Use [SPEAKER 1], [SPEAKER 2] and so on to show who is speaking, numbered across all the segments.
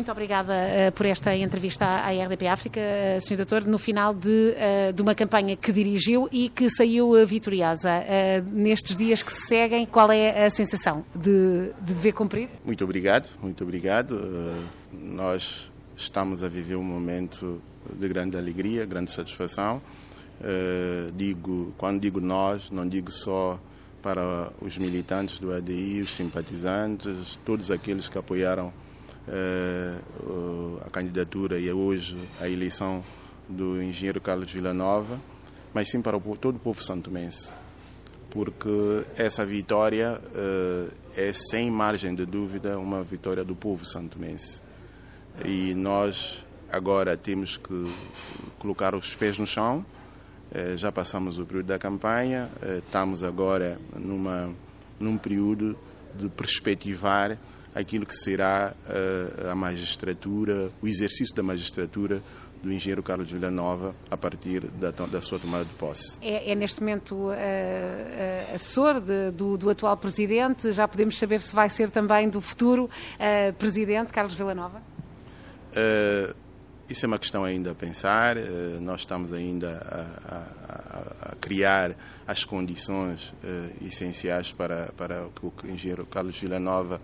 [SPEAKER 1] Muito obrigada uh, por esta entrevista à, RDP África, uh, Sr. Doutor, no final de, uh, de, uma campanha que dirigiu e que saiu vitoriosa. nestes dias que se seguem, qual é a sensação de, de dever cumprido?
[SPEAKER 2] Muito obrigado, muito obrigado. nós estamos a viver um momento de grande alegria, grande satisfação. digo, quando digo nós, não digo só para os militantes do ADI, os simpatizantes, todos aqueles que apoiaram a candidatura e hoje a eleição do engenheiro Carlos Villanova, mas sim para todo o povo santomense, porque essa vitória eh, é sem margem de dúvida uma vitória do povo santomense. E nós agora temos que colocar os pés no chão, já passamos o período da campanha, estamos agora numa, num período de perspectivar aquilo que será eh, a magistratura, o exercício da magistratura do engenheiro Carlos Villanova a partir da, da sua tomada de posse.
[SPEAKER 1] É, é neste momento uh, uh, assessor de, do, do, atual presidente, já podemos saber se vai ser também do futuro uh, presidente Carlos Villanova?
[SPEAKER 2] isso é uma questão ainda a pensar, nós estamos ainda a, a, a criar as condições essenciais para, para que o engenheiro Carlos Villanova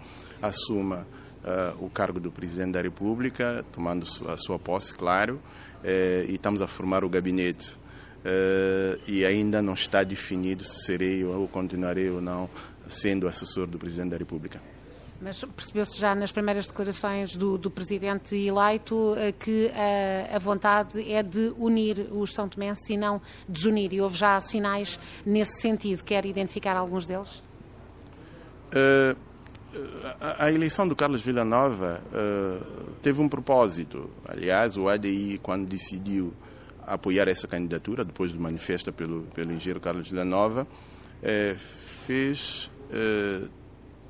[SPEAKER 2] assuma uh, o cargo do Presidente da República, tomando a sua posse, claro, uh, e estamos a formar o gabinete. Uh, e ainda não está definido se serei ou continuarei ou não sendo assessor do Presidente da República.
[SPEAKER 1] Mas percebeu-se já nas primeiras declarações do, do Presidente eleito que a vontade é de unir os São Tomenses e não desunir. E houve já sinais nesse sentido. Quer identificar alguns deles?
[SPEAKER 2] Uh, a, eleição do Carlos Villanova uh, teve um propósito. Aliás, o ADI, quando decidiu apoiar essa candidatura, depois do manifesto pelo, pelo engenheiro Carlos Villanova, uh, fez uh,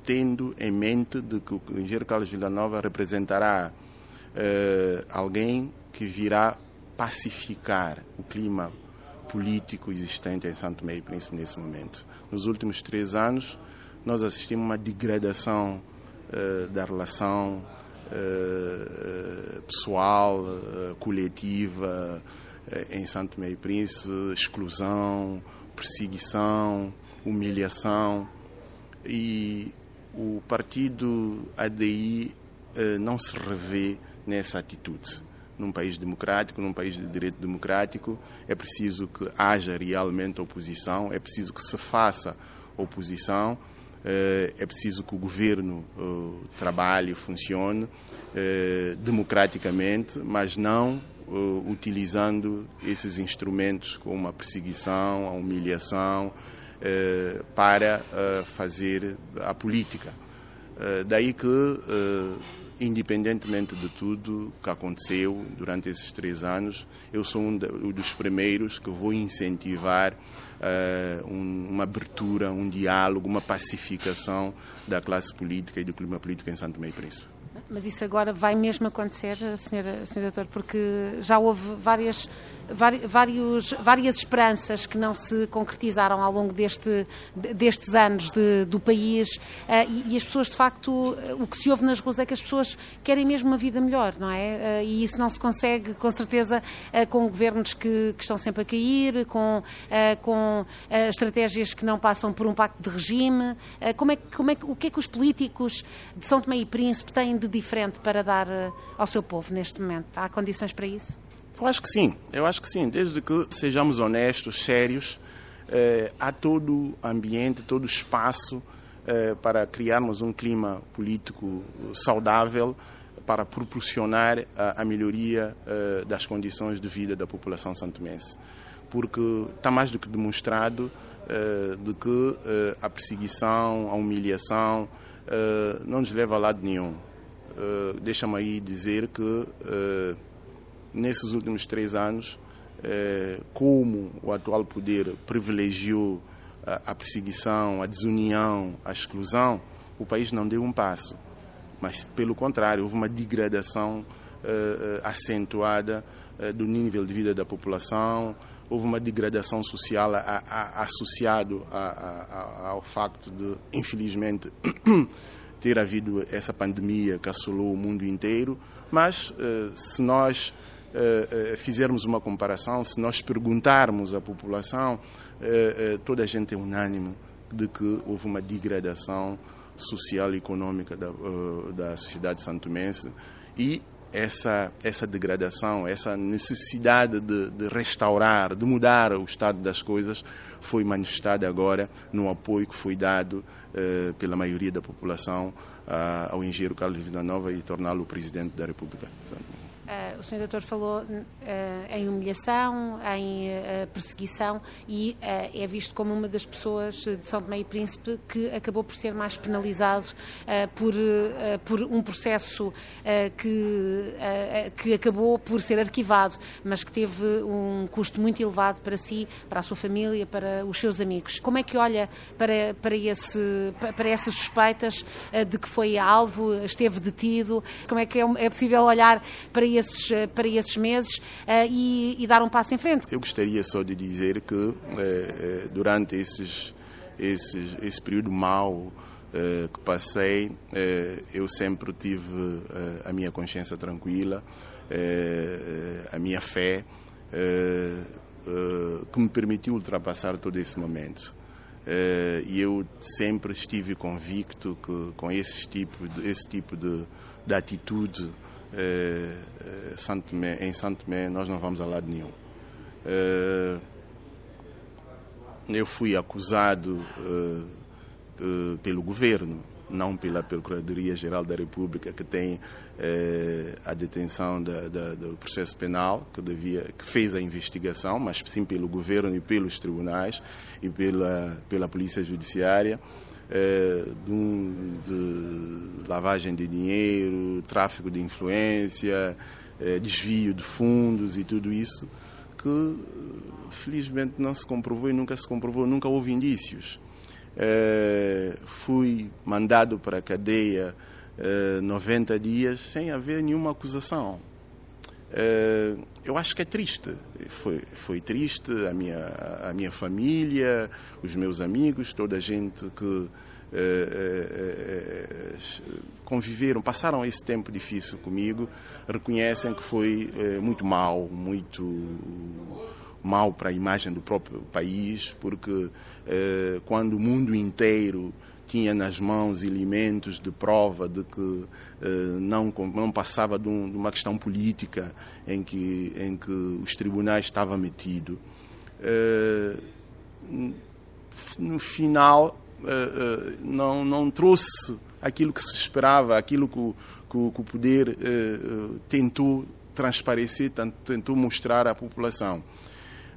[SPEAKER 2] tendo em mente de que o engenheiro Carlos Villanova representará alguém que virá pacificar o clima político existente em Santo Meio Príncipe nesse momento. Nos últimos três anos, nós assistimos uma degradação uh, da relação uh, pessoal, uh, coletiva em Santo Meio Príncipe, exclusão, perseguição, humilhação. E o partido ADI não se revê nessa atitude. Num país democrático, num país de direito democrático, é preciso que haja realmente oposição, é preciso que se faça oposição é preciso que o governo eh, trabalhe, funcione eh, democraticamente, mas não utilizando esses instrumentos como a perseguição, a humilhação, para fazer a política. Daí que, independentemente de tudo que aconteceu durante esses três anos, eu sou um dos primeiros que vou incentivar uh, um, uma abertura, um diálogo, uma pacificação da classe política e do clima político em Santo Meio Príncipe.
[SPEAKER 1] Mas isso agora vai mesmo acontecer, senhora, senhor doutor, porque já houve várias, vários, várias esperanças que não se concretizaram ao longo deste, destes anos de, do país uh, e, as pessoas, de facto, o que se ouve nas ruas é que as pessoas querem mesmo uma vida melhor, não é? Uh, e isso não se consegue, com certeza, uh, com governos que, que, estão sempre a cair, com, com estratégias que não passam por um pacto de regime. como é, como é, o que é que os políticos de São Tomé e Príncipe têm de diferente para dar eh, ao seu povo neste momento? Há condições para isso?
[SPEAKER 2] Eu acho que sim, eu acho que sim, desde que sejamos honestos, sérios, eh, há todo ambiente, todo espaço eh, para criarmos um clima político saudável para proporcionar a, a melhoria eh, das condições de vida da população santomense. Porque está mais do que demonstrado eh, de que eh, a perseguição, a humilhação não nos leva a lado nenhum uh, deixa-me aí dizer que uh, nesses últimos três anos, uh, como o atual poder privilegiou a, perseguição, a desunião, a exclusão, o país não deu um passo. Mas, pelo contrário, houve uma degradação acentuada do nível de vida da população, houve uma degradação social a, a, associado ao facto de, infelizmente, ter havido essa pandemia que assolou o mundo inteiro, mas se nós fizermos uma comparação, se nós perguntarmos à população, toda a gente é unânime de que houve uma degradação social e econômica da, da sociedade santomense e essa, essa degradação, essa necessidade de, de, restaurar, de mudar o estado das coisas, foi manifestada agora no apoio que foi dado eh, pela maioria da população ah, ao engenheiro Carlos Villanova e torná-lo presidente da República.
[SPEAKER 1] Uh, o Sr. Doutor falou uh, em humilhação, em uh, perseguição e é visto como uma das pessoas de São Tomé e Príncipe que acabou por ser mais penalizado por, por um processo que, que acabou por ser arquivado, mas que teve um custo muito elevado para si, para a sua família, para os seus amigos. Como é que olha para, para, esse, para essas suspeitas de que foi alvo, esteve detido? Como é que é, é possível olhar para esses, eh, para esses meses uh, e, e, dar um passo em frente.
[SPEAKER 2] Eu gostaria só de dizer que uh, durante esses, esses, esse período mau que passei, eu sempre tive a minha consciência tranquila, a minha fé, que me permitiu ultrapassar todo esse momento. E eu sempre estive convicto que com esse tipo, esse tipo de, de atitude eh, eh, em Santo Tomé nós não vamos a lado nenhum. Eh, eu fui acusado pelo governo, não pela Procuradoria-Geral da República, que tem a detenção do processo penal, que, devia, que fez a investigação, mas sim pelo governo e pelos tribunais e pela, pela Polícia Judiciária é, de, de, lavagem de dinheiro, tráfico de influência, é, desvio de fundos e tudo isso, que felizmente não se comprovou e nunca se comprovou, nunca houve indícios. É, fui mandado para a cadeia 90 dias sem haver nenhuma acusação. Eu acho que é triste. Foi, foi triste a minha, a minha família, os meus amigos, toda a gente que eh, eh, eh, conviveram, passaram esse tempo difícil comigo, reconhecem que foi muito mal, muito mal para a imagem do próprio país, porque quando o mundo inteiro tinha nas mãos elementos de prova de que não, não passava de, um, de, uma questão política em que, em que os tribunais estavam metidos. no final, não, não trouxe aquilo que se esperava, aquilo que que, que o poder tentou transparecer, tentou mostrar à população.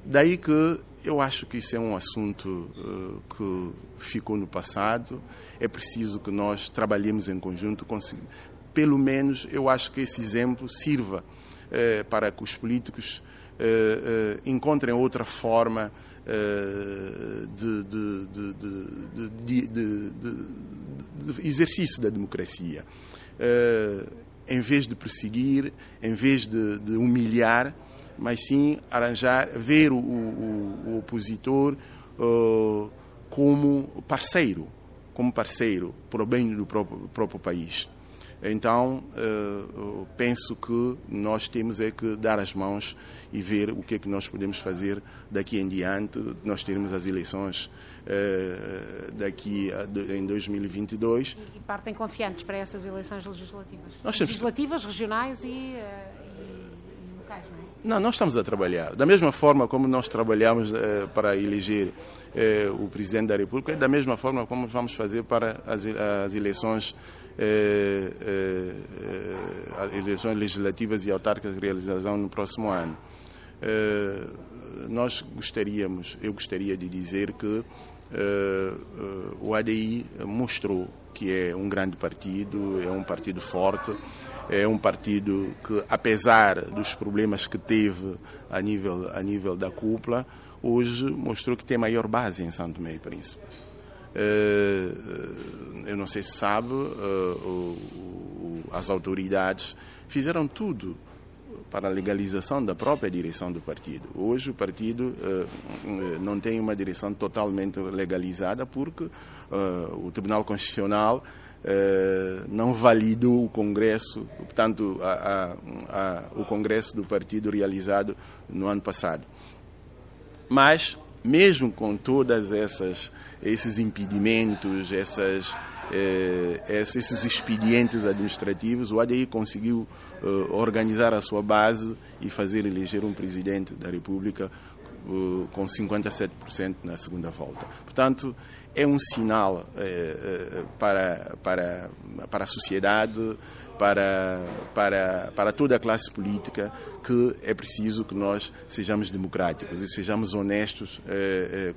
[SPEAKER 2] Daí que eu acho que isso é um assunto uh, que ficou no passado. É preciso que nós trabalhemos em conjunto. Pelo menos eu acho que esse exemplo sirva uh, para que os políticos uh, encontrem outra forma de, de, de, de, exercício da democracia. em vez de perseguir, em vez de humilhar, mas sim arranjar, ver o, o, o opositor uh, como parceiro, como parceiro para o bem do próprio, próprio país. Então, uh, penso que nós temos é que dar as mãos e ver o que é que nós podemos fazer daqui em diante. Nós teremos as eleições uh, daqui a, em 2022.
[SPEAKER 1] E, e partem confiantes para essas eleições legislativas? Nós legislativas, regionais e, uh,
[SPEAKER 2] não, nós estamos a trabalhar. Da mesma forma como nós trabalhamos eh, para eleger eh, o Presidente da República, é da mesma forma como vamos fazer para as, as eleições, eh, eleições legislativas e autárquicas que realizarão no próximo ano. Nós gostaríamos, eu gostaria de dizer que o ADI mostrou que é um grande partido, é um partido forte, é um partido que, apesar dos problemas que teve a nível, a nível da cúpula, hoje mostrou que tem maior base em Santo e Príncipe. Eh, eu não sei se sabe, eh, as autoridades fizeram tudo para a legalização da própria direção do partido. Hoje o partido uh, não tem uma direção totalmente legalizada porque uh, o Tribunal Constitucional não validou o Congresso, portanto, a, a, a, o Congresso do partido realizado no ano passado. Mas, mesmo com todas essas esses impedimentos, essas eh, esses expedientes administrativos, o ADI conseguiu eh, organizar a sua base e fazer eleger um presidente da República eh, com 57% na segunda volta. Portanto, é um sinal para, para, para a sociedade, para, para, para toda a classe política, que é preciso que nós sejamos democráticos e sejamos honestos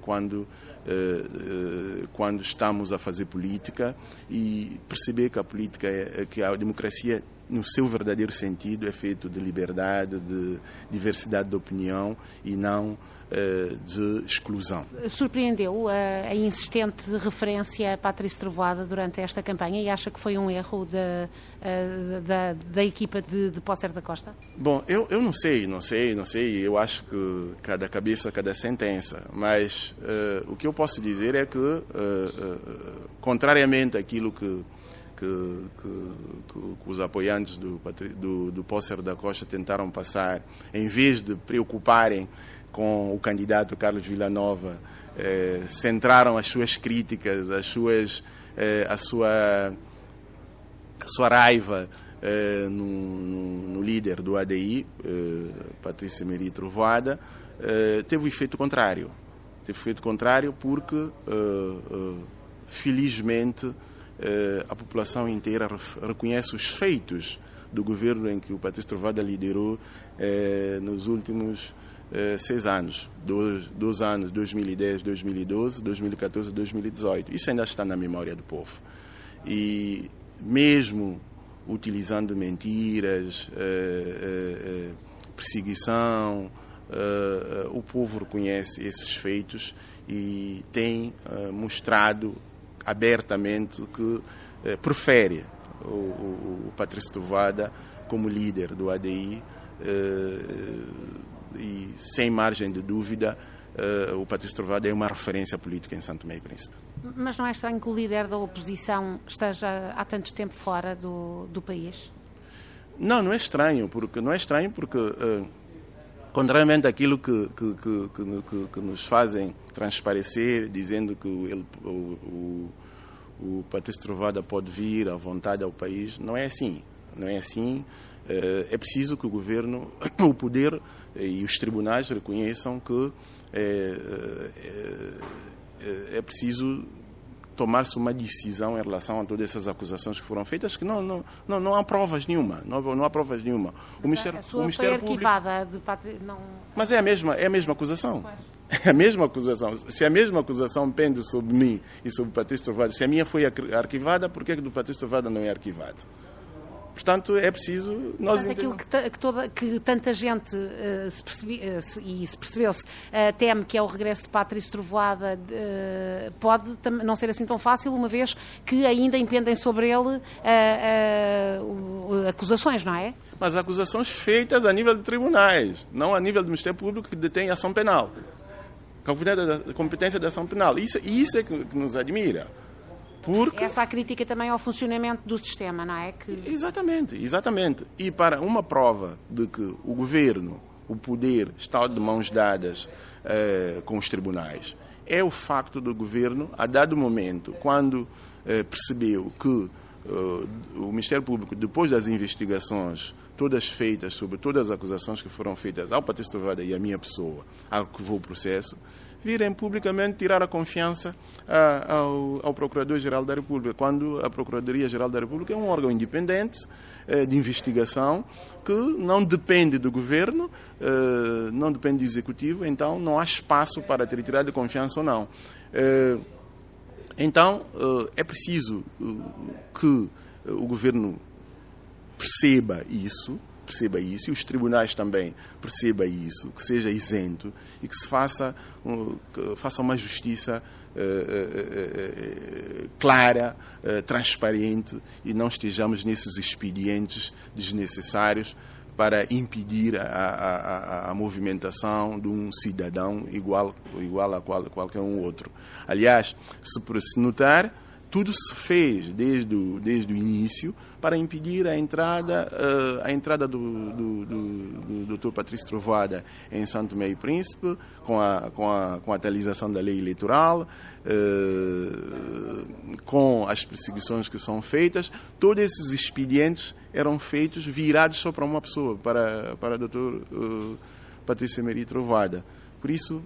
[SPEAKER 2] quando eh, eh, quando estamos a fazer política e perceber que a política, é, que a democracia no seu verdadeiro sentido é feito de liberdade, de diversidade de opinião e não eh, de exclusão.
[SPEAKER 1] Surpreendeu a, a, insistente referência a Patrícia Trovoada durante esta campanha e acha que foi um erro da, da, da equipa de, de Pócer da Costa?
[SPEAKER 2] Bom, eu, eu não sei, não sei, não sei. Eu acho que cada cabeça, cada sentença. Mas uh, o que eu posso dizer é que, uh, uh, contrariamente àquilo que que, que, que, os apoiantes do, do, do Pócer da Costa tentaram passar, em vez de preocuparem com o candidato Carlos Villanova, eh, centraram as suas críticas, as suas, eh, a, sua, a sua raiva eh, no, no, no, líder do ADI, eh, Patrícia Meri Trovoada, eh, teve o efeito contrário. Teve o efeito contrário porque, eh, felizmente, a população inteira reconhece os feitos do governo em que o Patrícia Trovoada liderou nos últimos eh, seis anos, dois, anos, 2010, 2012, 2014, 2018. Isso ainda está na memória do povo. E mesmo utilizando mentiras, eh, eh, perseguição, o povo reconhece esses feitos e tem mostrado abertamente que prefere o, o, o Patrício Tovada como líder do ADI e sem margem de dúvida uh, o Patrício Trovada é uma referência política em Santo Tomé e Príncipe.
[SPEAKER 1] Mas não é estranho que o líder da oposição esteja há tanto tempo fora do, do país?
[SPEAKER 2] Não, não é estranho, porque não é estranho porque uh, contrariamente àquilo que, que, que, que, nos fazem transparecer, dizendo que ele, o, o, o Patrício Trovada pode vir à vontade ao país, não é assim. Não é assim. Eh, é preciso que o governo, o poder eh, e os tribunais reconheçam que é, é, é preciso tomar-se uma decisão em relação a todas essas acusações que foram feitas, que não, não, não, não há provas nenhuma. Não, não há provas nenhuma.
[SPEAKER 1] O Ministério, a sua o Ministério foi arquivada de patri... não...
[SPEAKER 2] Mas é a mesma, é a mesma acusação. Pois. É a mesma acusação. Se a mesma acusação pende sobre mim e sobre Patrício Trovada, se a minha foi arquivada, por que a do Patrício Trovada não é arquivada? Portanto, é preciso nós
[SPEAKER 1] Portanto, aquilo que, que, toda, que tanta gente uh, se percebi, uh, se, e se percebeu-se uh, teme que é o regresso de Patrícia Trovoada pode não ser assim tão fácil, uma vez que ainda impendem sobre ele acusações, não é?
[SPEAKER 2] Mas acusações feitas a nível de tribunais, não a nível do Ministério Público que detém ação penal. Competência da ação penal. Isso, isso é que nos admira.
[SPEAKER 1] Porque... Essa crítica também ao funcionamento do sistema, não é? Que...
[SPEAKER 2] Exatamente, exatamente. E para uma prova de que o governo, o poder, está de mãos dadas eh, com os tribunais, é o facto do governo, a dado momento, quando eh, percebeu que eh, o Ministério Público, depois das investigações todas feitas sobre todas as acusações que foram feitas ao Patrício Tovada e à minha pessoa, arquivou o processo, virem publicamente tirar a confiança a, ao, ao Procurador-Geral da República, quando a Procuradoria-Geral da República é um órgão independente eh, de investigação que não depende do governo, eh, não depende do executivo, então não há espaço para ter retirada de confiança ou não. Eh, então é preciso que o governo perceba isso perceba isso e os tribunais também percebam isso, que seja isento e que se faça, que faça uma justiça uh, uh, uh, clara, transparente e não estejamos nesses expedientes desnecessários para impedir a, a, a, movimentação de um cidadão igual, igual a qual, qualquer um outro. Aliás, se, se notar, tudo se fez desde o, desde o início para impedir a entrada, uh, a entrada do, do, do, do Dr. Patrício Trovoada em Santo Meio Príncipe, com a, com, a, com a atualização da lei eleitoral, uh, com as perseguições que são feitas. Todos esses expedientes eram feitos virados só para uma pessoa, para, para o Dr. Uh, Patrício Emery Trovoada. Por isso,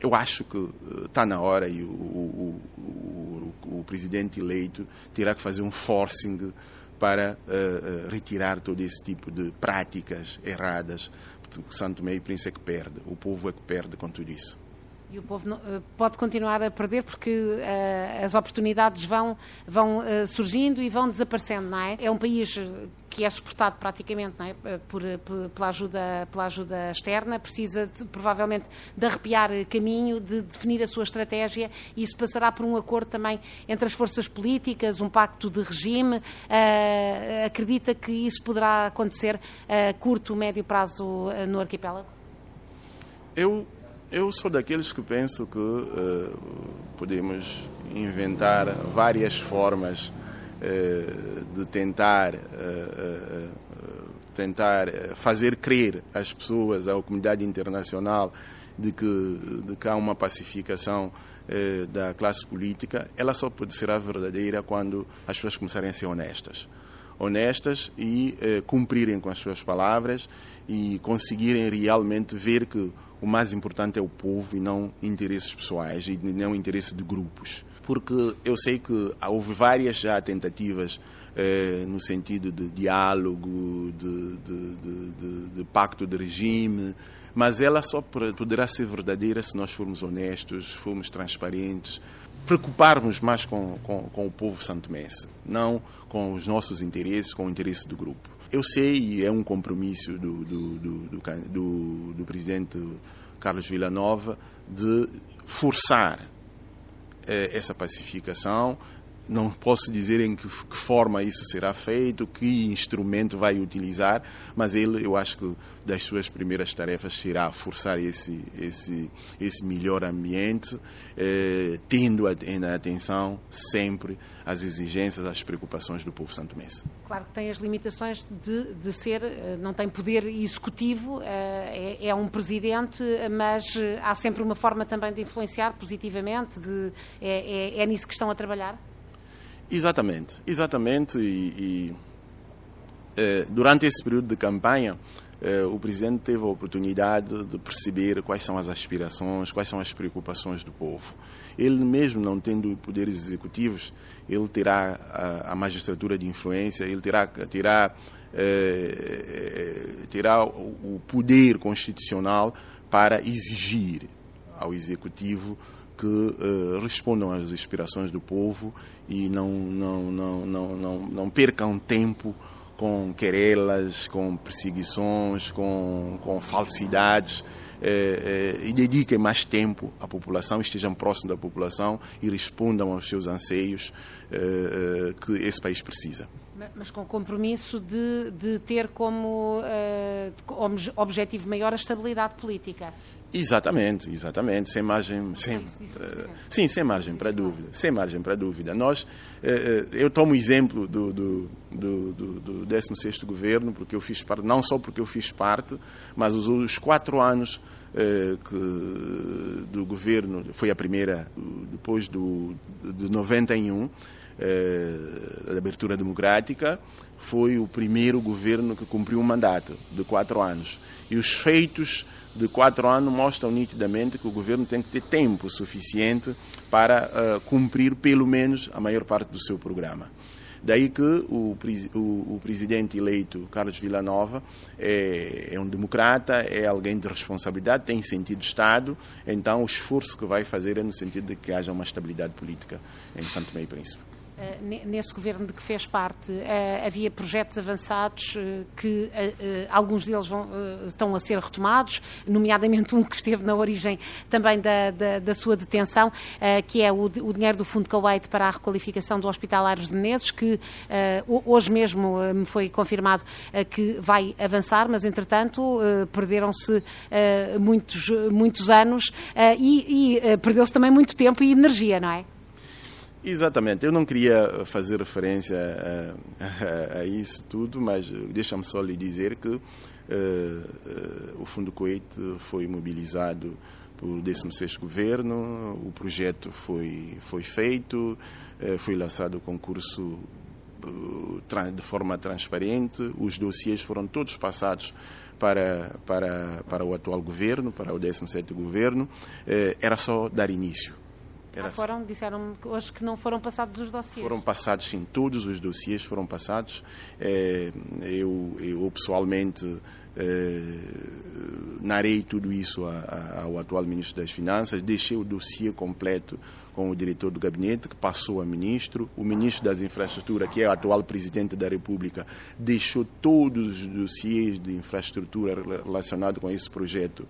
[SPEAKER 2] eu acho que está na hora e o, o, o, o, presidente eleito terá que fazer um forcing para uh, uh, retirar todo esse tipo de práticas erradas que Santo e Príncipe é que perde, o povo é que perde com tudo isso.
[SPEAKER 1] E o povo não, uh, pode continuar a perder porque uh, as oportunidades vão, vão uh, surgindo e vão desaparecendo, não é? É um país que é suportado praticamente é? por, por, pela, ajuda, pela ajuda externa, precisa de, provavelmente de arrepiar caminho, de definir a sua estratégia e isso passará por um acordo também entre as forças políticas, um pacto de regime. acredita que isso poderá acontecer a curto, médio prazo no arquipélago?
[SPEAKER 2] Eu eu sou daqueles que penso que uh, podemos inventar várias formas uh, de tentar, uh, tentar fazer crer às pessoas, à comunidade internacional, de que, de que há uma pacificação da classe política. Ela só pode ser verdadeira quando as pessoas começarem a ser honestas honestas e cumprirem com as suas palavras e conseguirem realmente ver que o mais importante é o povo e não interesses pessoais e não interesse de grupos. Porque eu sei que houve várias já tentativas eh, no sentido de diálogo, de, de, de, de, pacto de regime, mas ela só poderá ser verdadeira se nós formos honestos, formos transparentes, preocuparmos mais com, com, com o povo santomense, não com os nossos interesses, com o interesse do grupo. Eu sei, é um compromisso do, do, do, do, do presidente Carlos Villanova, de forçar eh, essa pacificação. Não posso dizer em que, que, forma isso será feito, que instrumento vai utilizar, mas ele, eu acho que das suas primeiras tarefas será forçar esse, esse, esse melhor ambiente, eh, tendo a, a atenção sempre às exigências, às preocupações do povo santomense.
[SPEAKER 1] Claro que tem as limitações de, de ser, eh, não tem poder executivo, eh, é, é, um presidente, mas eh, há sempre uma forma também de influenciar positivamente, de, é, é, é nisso que estão a trabalhar?
[SPEAKER 2] Exatamente, exatamente. E, e durante esse período de campanha, o presidente teve a oportunidade de perceber quais são as aspirações, quais são as preocupações do povo. Ele mesmo não tendo poderes executivos, ele terá a, a magistratura de influência, ele terá, terá, eh, terá o poder constitucional para exigir ao executivo que uh, respondam às aspirações do povo e não, não, não, não, não, não percam tempo com querelas, com perseguições, com, com falsidades eh, eh, e dediquem mais tempo à população, estejam próximos da população e respondam aos seus anseios que esse país precisa.
[SPEAKER 1] Mas com compromisso de, de ter como uh, objetivo maior a estabilidade política.
[SPEAKER 2] Exatamente, exatamente, sem margem, sem, uh, sim, sem margem para dúvida, sem margem para dúvida. Nós, uh, eu tomo o exemplo do, do, do, do, do 16º governo, porque eu fiz parte, não só porque eu fiz parte, mas os, os quatro anos que, do governo, foi a primeira, depois do, de 91, da abertura democrática, foi o primeiro governo que cumpriu um mandato de quatro anos. E os feitos de quatro anos mostram nitidamente que o governo tem que ter tempo suficiente para uh, cumprir pelo menos a maior parte do seu programa. Daí que o, o, o presidente eleito, Carlos Villanova, é, é, um democrata, é alguém de responsabilidade, tem sentido de Estado, então o esforço que vai fazer é no sentido de que haja uma estabilidade política em Santo Meio Príncipe.
[SPEAKER 1] Eh, nesse governo de que fez parte, eh, havia projetos avançados eh, que alguns deles vão, estão a ser retomados, nomeadamente um que esteve na origem também da, da, da sua detenção, que é o, o, dinheiro do Fundo Kuwait para a requalificação do Hospital Aires de Menezes, que hoje mesmo me foi confirmado que vai avançar, mas entretanto perderam-se muitos, muitos anos e, e perdeu-se também muito tempo e energia, não é?
[SPEAKER 2] Exatamente, eu não queria fazer referência a, a, a isso tudo, mas deixa-me só lhe dizer que uh, uh, o Fundo Coete foi mobilizado pelo 16 governo, o projeto foi, foi feito, uh, foi lançado o concurso de forma transparente, os dossiês foram todos passados para, para, para o atual governo, para o 17 governo, era só dar início.
[SPEAKER 1] Era... Ah, foram, disseram hoje que não foram passados os dossiês.
[SPEAKER 2] Foram passados, sim, todos os dossiês foram passados. É, eu, eu, pessoalmente, é, narei tudo isso ao atual Ministro das Finanças, deixei o dossiê completo com o diretor do gabinete, que passou a ministro. O Ministro das Infraestruturas, que é o atual Presidente da República, deixou todos os dossiês de infraestrutura relacionados com esse projeto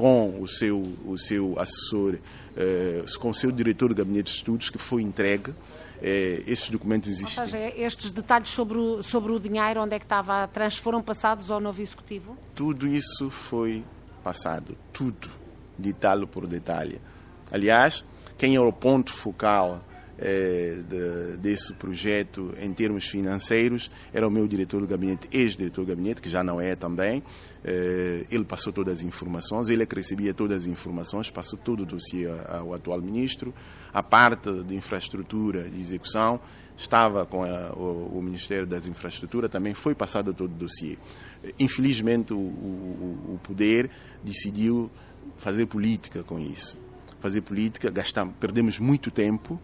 [SPEAKER 2] com o seu, o seu assessor, eh, com o seu diretor do gabinete de estudos, que foi entregue. Eh, esses documentos existem.
[SPEAKER 1] Ou seja, estes detalhes sobre o, sobre o dinheiro, onde é que estava atrás, foram passados ao novo executivo?
[SPEAKER 2] Tudo isso foi passado, tudo, detalhe por detalhe. Aliás, quem é o ponto focal de, desse projeto em termos financeiros era o meu diretor do gabinete, ex-diretor do gabinete, que já não é também. Eh, ele passou todas as informações, ele é que recebia todas as informações, passou todo o dossiê ao atual ministro. A parte de infraestrutura de execução estava com a, o, o, Ministério das Infraestruturas, também foi passado todo o dossiê. Infelizmente, o, o, o poder decidiu fazer política com isso. Fazer política, gastamos, perdemos muito tempo,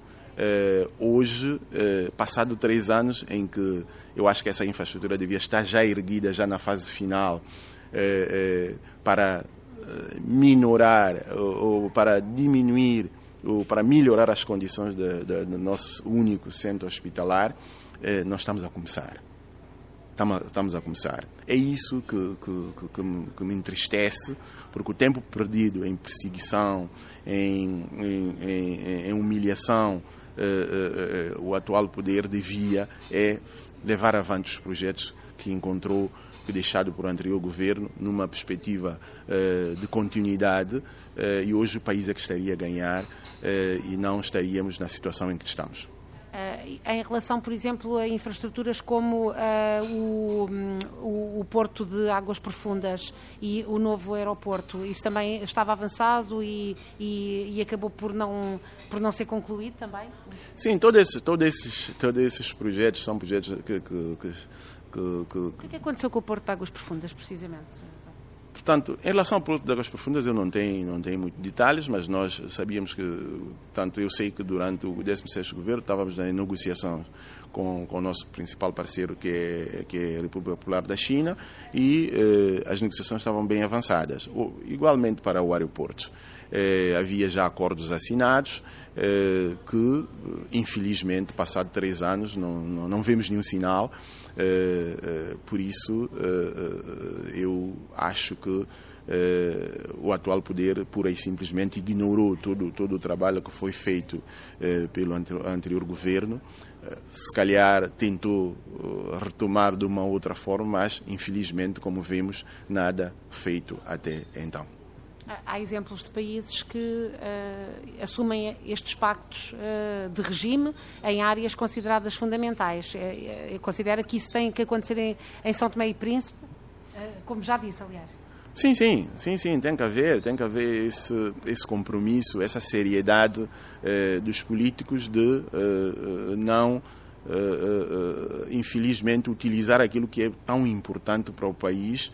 [SPEAKER 2] hoje, uh, passado três anos, em que eu acho que essa infraestrutura devia estar já erguida, já na fase final, uh, para minorar ou, para diminuir ou para melhorar as condições do nosso único centro hospitalar, nós estamos a começar. Estamos, a começar. É isso que, que, que, me, que me entristece, porque o tempo perdido em perseguição, em, em, em, em humilhação, o atual poder devia é levar avante os projetos que encontrou que deixado por anterior governo numa perspectiva uh, de continuidade e hoje o país é que estaria a ganhar e não estaríamos na situação em que estamos.
[SPEAKER 1] Em relação, por exemplo, a infraestruturas como uh, o, o, o, Porto de Águas Profundas e o novo aeroporto, isso também estava avançado e, e, e acabou por não, por não ser concluído também?
[SPEAKER 2] Sim, todos esses, todos esses, todos esses projetos são projetos que, que, que, que,
[SPEAKER 1] O que, é que aconteceu com o Porto de Águas Profundas, precisamente?
[SPEAKER 2] Portanto, em relação ao produto de águas profundas, eu não tenho, não tenho muitos detalhes, mas nós sabíamos que, tanto eu sei que durante o 16º governo estávamos em negociação com, com o nosso principal parceiro, que é, que é a República Popular da China, e eh, as negociações estavam bem avançadas. Igualmente para o aeroporto. Eh, havia já acordos assinados eh, que, infelizmente, passado três anos, não, não, não vemos nenhum sinal por isso, eh, eu acho que o atual poder pura e simplesmente ignorou todo, todo o trabalho que foi feito pelo anterior governo. Se calhar tentou retomar de uma outra forma, mas infelizmente, como vemos, nada feito até então.
[SPEAKER 1] Há exemplos de países que uh, assumem estes pactos uh, de regime em áreas consideradas fundamentais. Uh, considera que isso tem que acontecer em, em São Tomé e Príncipe, como já disse, aliás.
[SPEAKER 2] Sim, sim, sim, sim, tem que haver, tem que haver esse, esse compromisso, essa seriedade dos políticos de não Uh, uh, infelizmente, utilizar aquilo que é tão importante para o país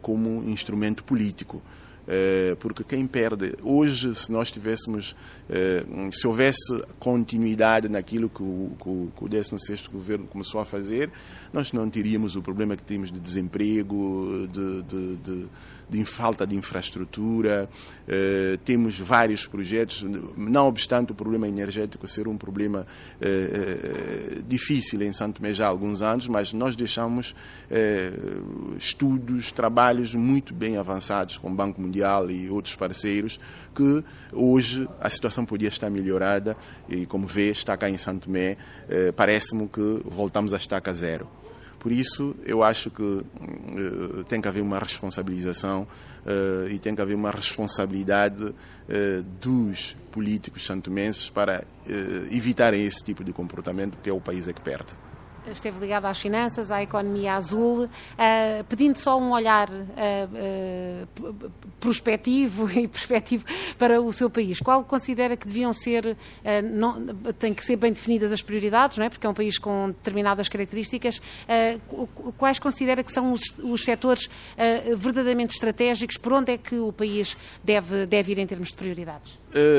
[SPEAKER 2] como instrumento político. Eh, porque quem perde, hoje, se nós tivéssemos, eh, se houvesse continuidade naquilo que o, que o 16 governo começou a fazer, nós não teríamos o problema que temos de desemprego, de, de, de, de falta de infraestrutura, eh, temos vários projetos, não obstante o problema energético ser um problema difícil em Santo Tomé já há alguns anos, mas nós deixamos estudos, trabalhos muito bem avançados com o Banco Mundial Mundial e outros parceiros, que hoje a situação podia estar melhorada e, como vê, está cá em Santo Tomé, eh, parece-me que voltamos a estaca zero. Por isso, eu acho que tem que haver uma responsabilização e tem que haver uma responsabilidade dos políticos santomenses para evitarem esse tipo de comportamento, porque é o país é que perde
[SPEAKER 1] esteve ligado às finanças, à economia azul, uh, pedindo só um olhar uh, uh, prospectivo e perspectivo para o seu país. Qual considera que deviam ser, não, tem que ser bem definidas as prioridades, não é? porque é um país com determinadas características, quais considera que são os, os setores verdadeiramente estratégicos, por onde é que o país deve, deve ir em termos de prioridades?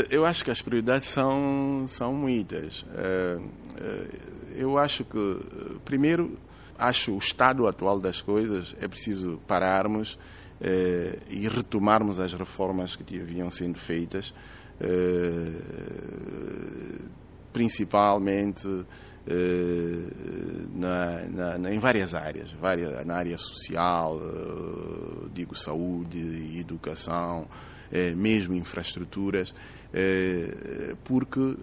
[SPEAKER 2] eu acho que as prioridades são, são muitas eu acho que, eh, primeiro, acho o estado atual das coisas, é preciso pararmos eh, e retomarmos as reformas que haviam sendo feitas, eh, principalmente eh, na, na, em várias áreas, várias, na área social, eh, digo saúde, educação, eh, mesmo infraestruturas, porque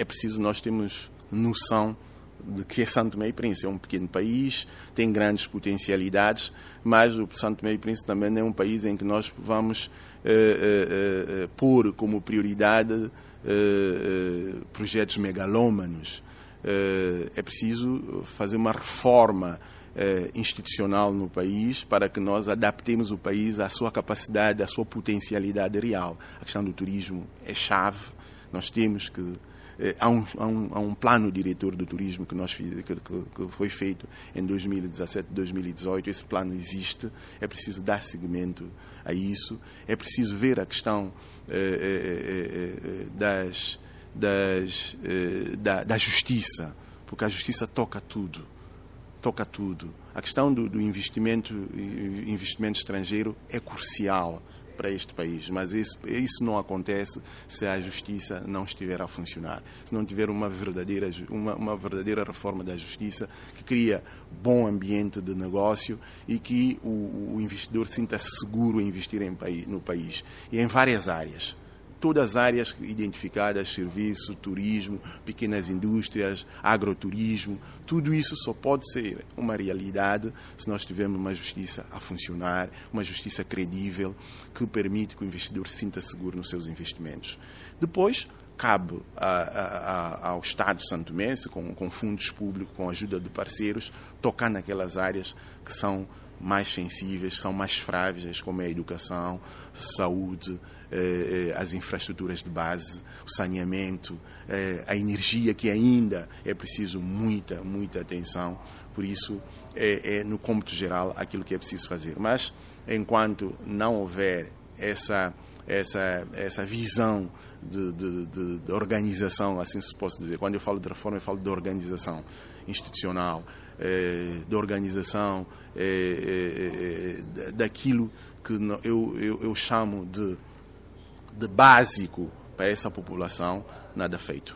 [SPEAKER 2] é preciso nós termos noção de que é Santo Meio Príncipe. É um pequeno país, tem grandes potencialidades, mas o Santo Meio Príncipe também é um país em que nós vamos eh, eh, eh, pôr como prioridade eh, eh, projetos megalômanos. Eh, é preciso fazer uma reforma institucional no país para que nós adaptemos o país à sua capacidade, à sua potencialidade real. A questão do turismo é chave. Nós temos que eh, há um, há, um, há um, plano diretor do turismo que, nós, que, que, foi feito em 2017, 2018. Esse plano existe, é preciso dar seguimento a isso, é preciso ver a questão eh, eh, eh das, das, eh, da, da, justiça, porque a justiça toca tudo. Toca tudo. A questão do, do investimento, investimento estrangeiro é crucial para este país, mas isso, isso não acontece se a justiça não estiver a funcionar, se não tiver uma verdadeira, uma, uma verdadeira reforma da justiça que cria bom ambiente de negócio e que o, o investidor sinta seguro em investir em, no país. E em várias áreas todas as áreas identificadas, serviço, turismo, pequenas indústrias, agroturismo, tudo isso só pode ser uma realidade se nós tivermos uma justiça a funcionar, uma justiça credível que permite que o investidor sinta seguro nos seus investimentos. Depois, cabe a, a, ao Estado santomense, com, com fundos públicos, com a ajuda de parceiros, tocar naquelas áreas que são mais sensíveis, são mais frágeis, como é a educação, saúde, eh, eh, as infraestruturas de base, o saneamento, eh, a energia, que ainda é preciso muita, muita atenção. Por isso, é, é no cômputo geral aquilo que é preciso fazer. Mas, enquanto não houver essa essa, essa visão de, de, de, de, organização, assim se posso dizer. Quando eu falo de reforma, eu falo de organização institucional, eh, de organização eh, eh, daquilo que eu, eu, eu chamo de, de básico para essa população, nada feito.